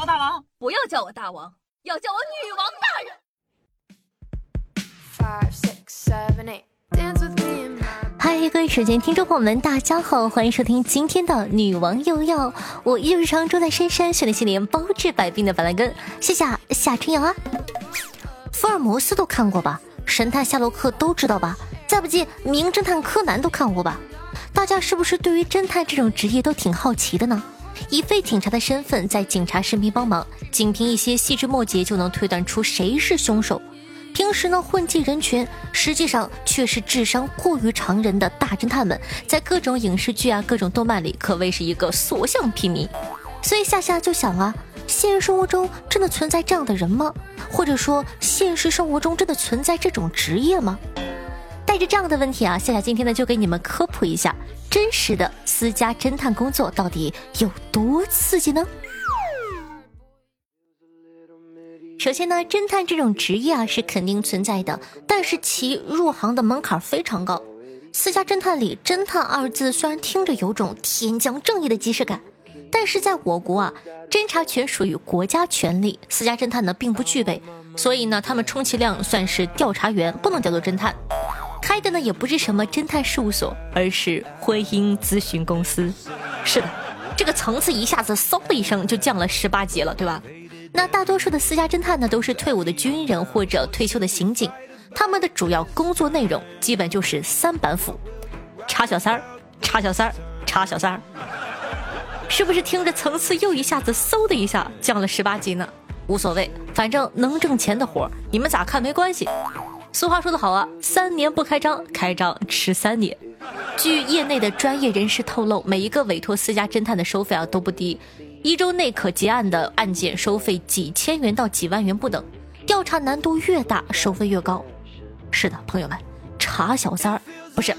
我大王，不要叫我大王，要叫我女王大人。嗨，各位手机听众朋友们，大家好，欢迎收听今天的女王又要，我依旧是常住在深山训练系列包治百病的板蓝根，谢谢夏春阳啊。福尔摩斯都看过吧？神探夏洛克都知道吧？再不济，名侦探柯南都看过吧？大家是不是对于侦探这种职业都挺好奇的呢？以废警察的身份在警察身边帮忙，仅凭一些细枝末节就能推断出谁是凶手。平时呢混迹人群，实际上却是智商过于常人的大侦探们，在各种影视剧啊、各种动漫里可谓是一个所向披靡。所以夏夏就想啊，现实生活中真的存在这样的人吗？或者说，现实生活中真的存在这种职业吗？带着这样的问题啊，夏夏今天呢就给你们科普一下，真实的私家侦探工作到底有多刺激呢？首先呢，侦探这种职业啊是肯定存在的，但是其入行的门槛非常高。私家侦探里“侦探”二字虽然听着有种天降正义的即视感，但是在我国啊，侦查权属于国家权力，私家侦探呢并不具备，所以呢，他们充其量算是调查员，不能叫做侦探。开的呢也不是什么侦探事务所，而是婚姻咨询公司。是的，这个层次一下子嗖的一声就降了十八级了，对吧？那大多数的私家侦探呢都是退伍的军人或者退休的刑警，他们的主要工作内容基本就是三板斧：查小三儿、查小三儿、查小三儿。是不是听着层次又一下子嗖的一下降了十八级呢？无所谓，反正能挣钱的活你们咋看没关系。俗话说得好啊，三年不开张，开张吃三年。据业内的专业人士透露，每一个委托私家侦探的收费啊都不低，一周内可结案的案件收费几千元到几万元不等，调查难度越大，收费越高。是的，朋友们，查小三儿不是，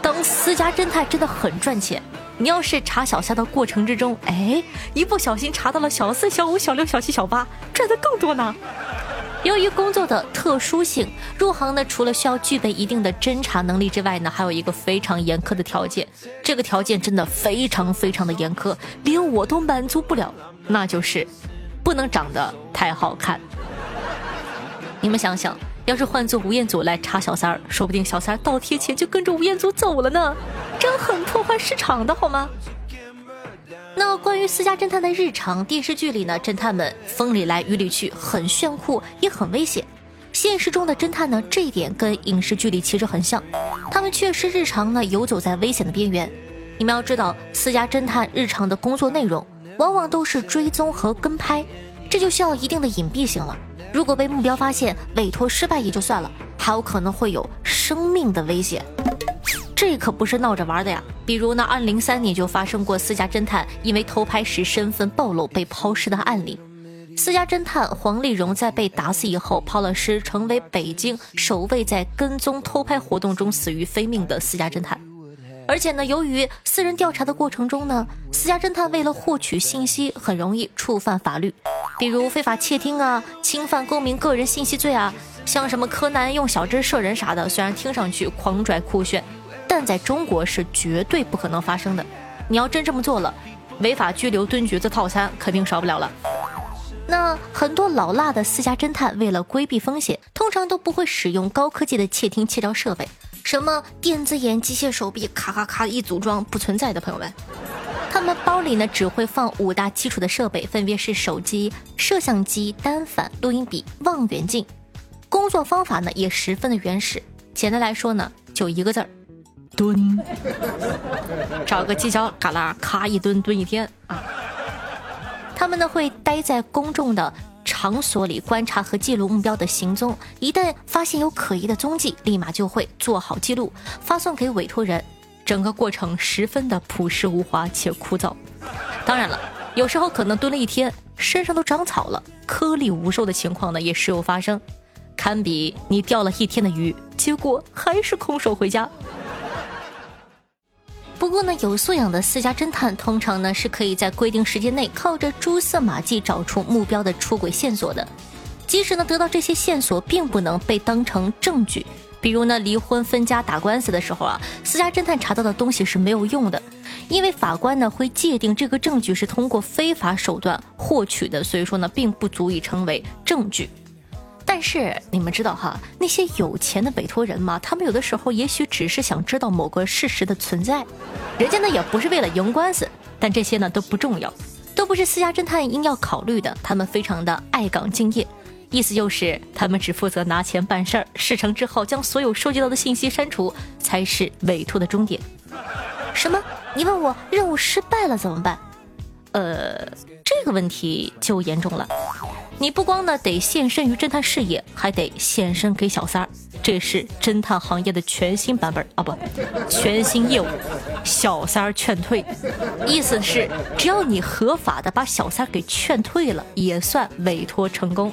当私家侦探真的很赚钱。你要是查小三的过程之中，哎，一不小心查到了小四、小五、小六、小七、小八，赚的更多呢。由于工作的特殊性，入行呢除了需要具备一定的侦查能力之外呢，还有一个非常严苛的条件。这个条件真的非常非常的严苛，连我都满足不了，那就是不能长得太好看。你们想想，要是换做吴彦祖来查小三儿，说不定小三儿倒贴钱就跟着吴彦祖走了呢，这样很破坏市场的好吗？那关于私家侦探的日常，电视剧里呢，侦探们风里来雨里去，很炫酷，也很危险。现实中的侦探呢，这一点跟影视剧里其实很像，他们确实日常呢游走在危险的边缘。你们要知道，私家侦探日常的工作内容往往都是追踪和跟拍，这就需要一定的隐蔽性了。如果被目标发现，委托失败也就算了，还有可能会有生命的危险。这可不是闹着玩的呀！比如呢，二零零三年就发生过私家侦探因为偷拍时身份暴露被抛尸的案例。私家侦探黄丽蓉在被打死以后抛了尸，成为北京首位在跟踪偷拍活动中死于非命的私家侦探。而且呢，由于私人调查的过程中呢，私家侦探为了获取信息，很容易触犯法律，比如非法窃听啊、侵犯公民个人信息罪啊，像什么柯南用小针射人啥的，虽然听上去狂拽酷炫。但在中国是绝对不可能发生的。你要真这么做了，违法拘留蹲局子套餐肯定少不了了。那很多老辣的私家侦探为了规避风险，通常都不会使用高科技的窃听窃照设备，什么电子眼、机械手臂，咔咔咔一组装不存在的。朋友们，他们包里呢只会放五大基础的设备，分别是手机、摄像机、单反、录音笔、望远镜。工作方法呢也十分的原始，简单来说呢就一个字儿。蹲，找个犄角旮旯，咔一蹲，蹲一天啊！他们呢会待在公众的场所里观察和记录目标的行踪，一旦发现有可疑的踪迹，立马就会做好记录，发送给委托人。整个过程十分的朴实无华且枯燥。当然了，有时候可能蹲了一天，身上都长草了，颗粒无收的情况呢也时有发生，堪比你钓了一天的鱼，结果还是空手回家。不过呢，有素养的私家侦探通常呢是可以在规定时间内靠着蛛丝马迹找出目标的出轨线索的。即使呢得到这些线索并不能被当成证据，比如呢，离婚分家打官司的时候啊，私家侦探查到的东西是没有用的，因为法官呢会界定这个证据是通过非法手段获取的，所以说呢并不足以成为证据。但是你们知道哈，那些有钱的委托人嘛，他们有的时候也许只是想知道某个事实的存在，人家呢也不是为了赢官司，但这些呢都不重要，都不是私家侦探应要考虑的，他们非常的爱岗敬业。意思就是，他们只负责拿钱办事儿，事成之后将所有收集到的信息删除，才是委托的终点。什么？你问我任务失败了怎么办？呃，这个问题就严重了。你不光呢得献身于侦探事业，还得献身给小三儿。这是侦探行业的全新版本啊，不，全新业务——小三儿劝退。意思是，只要你合法的把小三儿给劝退了，也算委托成功。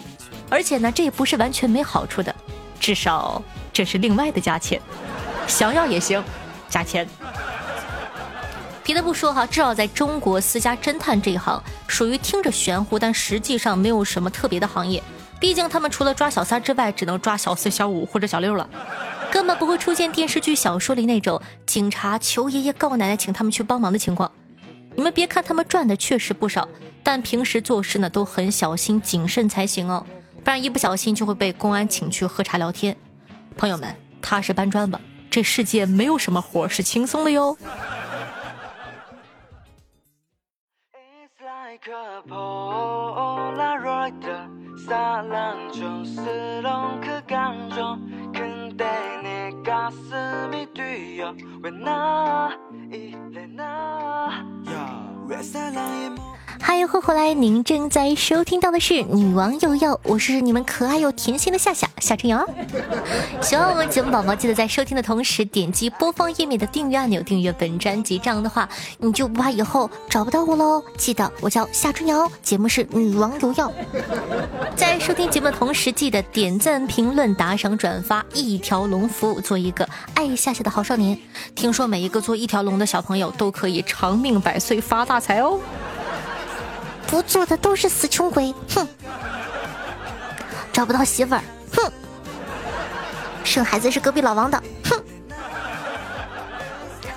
而且呢，这也不是完全没好处的，至少这是另外的价钱，想要也行，加钱。别的不说哈，至少在中国私家侦探这一行，属于听着玄乎，但实际上没有什么特别的行业。毕竟他们除了抓小三之外，只能抓小四、小五或者小六了，根本不会出现电视剧、小说里那种警察求爷爷告奶奶请他们去帮忙的情况。你们别看他们赚的确实不少，但平时做事呢都很小心谨慎才行哦。不然一不小心就会被公安请去喝茶聊天。朋友们，踏实搬砖吧，这世界没有什么活是轻松的哟。 그 폴라로이드. 사랑스러운 그 감정. 근데 내 가슴이 뛰어. 왜나 이래 나왜 사랑이 뭐 嗨，欢迎回来！您正在收听到的是《女王有药》，我是你们可爱又甜心的夏夏夏春瑶。喜欢我们节目宝宝，记得在收听的同时点击播放页面的订阅按钮，订阅本专辑。这样的话，你就不怕以后找不到我喽。记得我叫夏春瑶，节目是《女王有药》。在收听节目的同时，记得点赞、评论、打赏、转发，一条龙服务，做一个爱夏夏的好少年。听说每一个做一条龙的小朋友都可以长命百岁、发大财哦。不做的都是死穷鬼，哼！找不到媳妇儿，哼！生孩子是隔壁老王的，哼！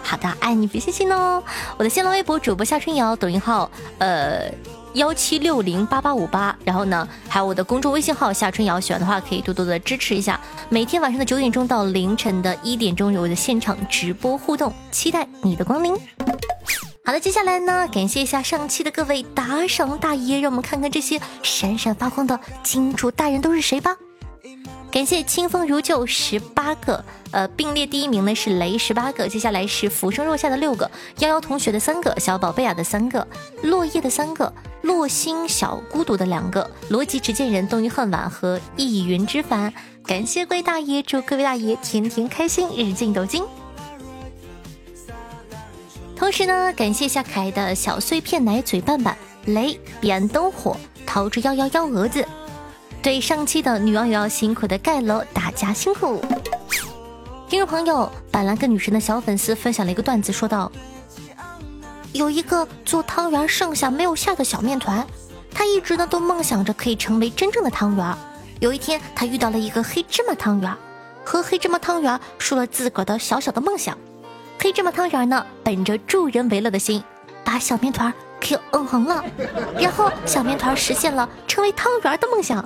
好的，爱你别信心哦。我的新浪微博主播夏春瑶，抖音号呃幺七六零八八五八，然后呢还有我的公众微信号夏春瑶，喜欢的话可以多多的支持一下。每天晚上的九点钟到凌晨的一点钟有我的现场直播互动，期待你的光临。好的，接下来呢，感谢一下上期的各位打赏大爷，让我们看看这些闪闪发光的金主大人都是谁吧。感谢清风如旧十八个，呃，并列第一名呢是雷十八个，接下来是浮生若夏的六个，幺幺同学的三个，小宝贝啊的三个，落叶的三个，落星小孤独的两个，逻辑执剑人冬云恨晚和易云之凡。感谢各位大爷，祝各位大爷天天开心，日进斗金。同时呢，感谢一下可爱的小碎片奶嘴拌拌雷彼岸灯火桃之夭夭幺蛾子，对上期的女网友要辛苦的盖楼，大家辛苦。听众朋友板蓝根女神的小粉丝分享了一个段子，说道：有一个做汤圆剩下没有馅的小面团，他一直呢都梦想着可以成为真正的汤圆。有一天，他遇到了一个黑芝麻汤圆，和黑芝麻汤圆说了自个儿的小小的梦想。黑芝麻汤圆呢，本着助人为乐的心，把小面团给嗯哼了，然后小面团实现了成为汤圆的梦想。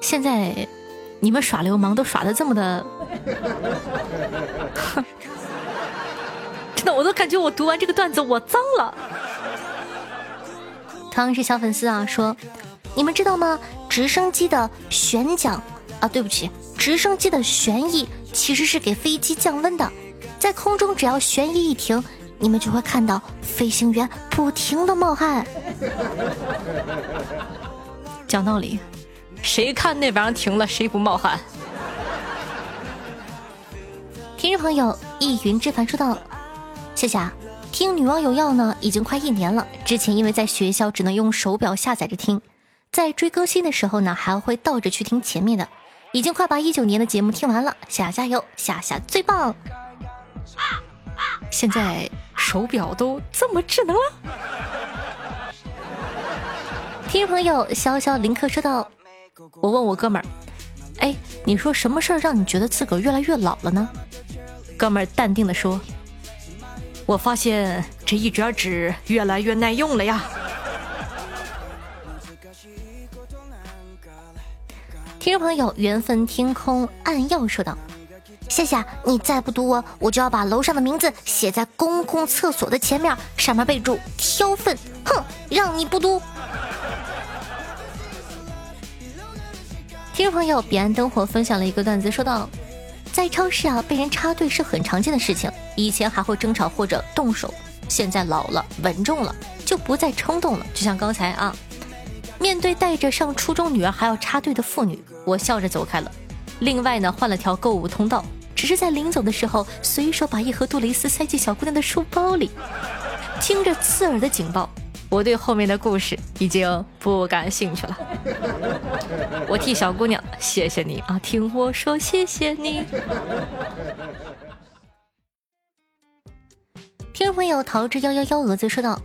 现在你们耍流氓都耍的这么的，真的，我都感觉我读完这个段子我脏了。同样是小粉丝啊，说你们知道吗？直升机的旋桨啊，对不起，直升机的旋翼。其实是给飞机降温的，在空中只要旋翼一停，你们就会看到飞行员不停的冒汗。讲道理，谁看那玩意儿停了，谁不冒汗？听众朋友易云之凡说道：“谢谢啊，听女王有药呢，已经快一年了。之前因为在学校只能用手表下载着听，在追更新的时候呢，还会倒着去听前面的。”已经快把一九年的节目听完了，夏加油，夏夏最棒！现在手表都这么智能了。听众朋友潇潇林克说道：“我问我哥们儿，哎，你说什么事儿让你觉得自个儿越来越老了呢？哥们儿淡定的说：“我发现这一卷纸越来越耐用了呀。”听众朋友，缘分天空暗耀说道：“夏夏，你再不读我，我就要把楼上的名字写在公共厕所的前面，上面备注挑粪。哼，让你不读。”听众朋友，彼岸灯火分享了一个段子，说道：“在超市啊，被人插队是很常见的事情，以前还会争吵或者动手，现在老了稳重了，就不再冲动了。就像刚才啊，面对带着上初中女儿还要插队的妇女，我笑着走开了。另外呢，换了条购物通道，只是在临走的时候，随手把一盒杜蕾斯塞进小姑娘的书包里，听着刺耳的警报。”我对后面的故事已经不感兴趣了。我替小姑娘谢谢你啊，听我说谢谢你。听众朋友桃之幺幺幺蛾子说道：“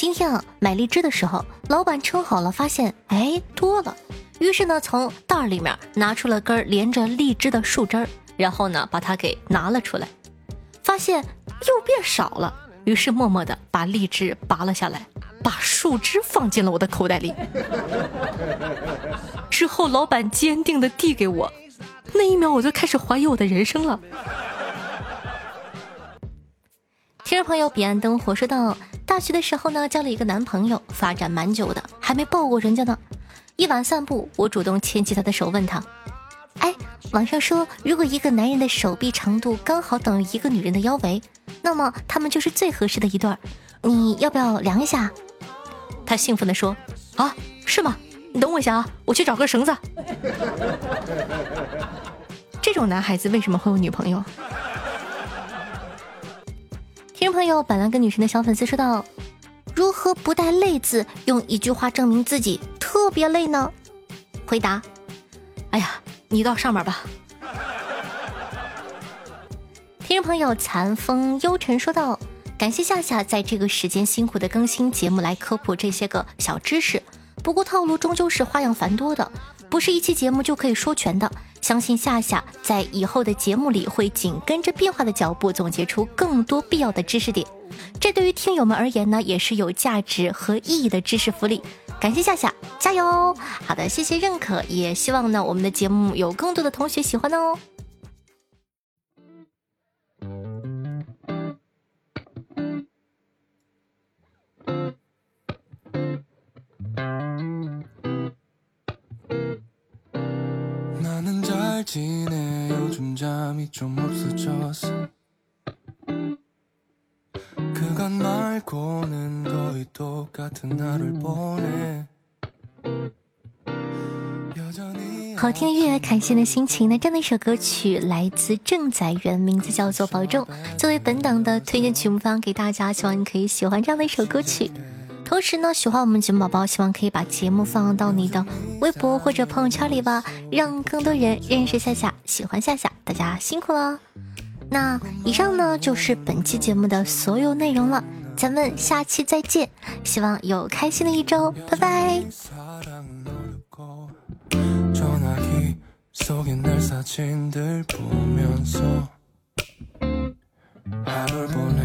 今天啊买荔枝的时候，老板称好了，发现哎多了，于是呢从袋里面拿出了根连着荔枝的树枝，然后呢把它给拿了出来，发现又变少了，于是默默的把荔枝拔了下来。”把树枝放进了我的口袋里，之后老板坚定的递给我，那一秒我就开始怀疑我的人生了。听众朋友，彼岸灯火说道：大学的时候呢，交了一个男朋友，发展蛮久的，还没抱过人家呢。一晚散步，我主动牵起他的手，问他：“哎，网上说，如果一个男人的手臂长度刚好等于一个女人的腰围，那么他们就是最合适的一对儿，你要不要量一下？”他兴奋地说：“啊，是吗？你等我一下啊，我去找根绳子。”这种男孩子为什么会有女朋友？朋友，板蓝跟女神的小粉丝说道：“如何不带累字，用一句话证明自己特别累呢？”回答：“哎呀，你到上面吧。”听众朋友，残风幽沉说道。感谢夏夏在这个时间辛苦的更新节目来科普这些个小知识，不过套路终究是花样繁多的，不是一期节目就可以说全的。相信夏夏在以后的节目里会紧跟着变化的脚步，总结出更多必要的知识点。这对于听友们而言呢，也是有价值和意义的知识福利。感谢夏夏，加油！好的，谢谢认可，也希望呢我们的节目有更多的同学喜欢哦。好听的乐，开心的心情。那这样的一首歌曲来自郑载元，名字叫做《保重》，作为本档的推荐曲目方给大家，希望你可以喜欢这样的一首歌曲。同时呢，喜欢我们节目宝宝，希望可以把节目放到你的微博或者朋友圈里吧，让更多人认识夏夏，喜欢夏夏。大家辛苦了。那以上呢就是本期节目的所有内容了，咱们下期再见，希望有开心的一周，拜拜。 내가 너를